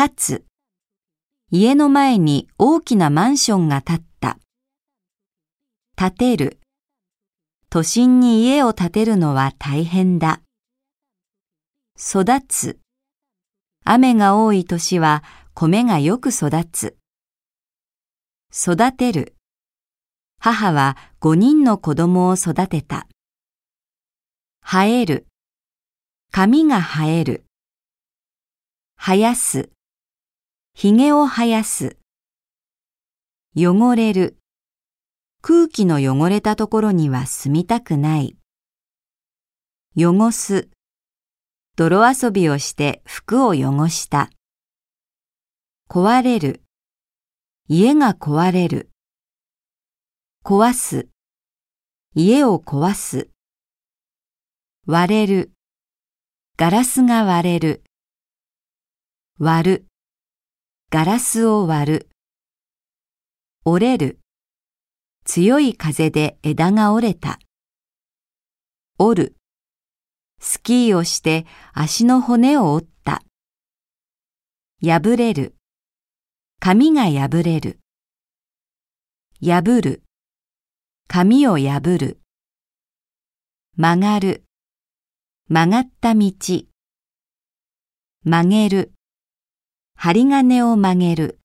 立つ。家の前に大きなマンションが建った。建てる。都心に家を建てるのは大変だ。育つ。雨が多い年は米がよく育つ。育てる。母は五人の子供を育てた。生える。髪が生える。生やす。髭を生やす。汚れる。空気の汚れたところには住みたくない。汚す。泥遊びをして服を汚した。壊れる。家が壊れる。壊す。家を壊す。割れる。ガラスが割れる。割る。ガラスを割る。折れる。強い風で枝が折れた。折る。スキーをして足の骨を折った。破れる。髪が破れる。破る。髪を破る。曲がる。曲がった道。曲げる。針金を曲げる。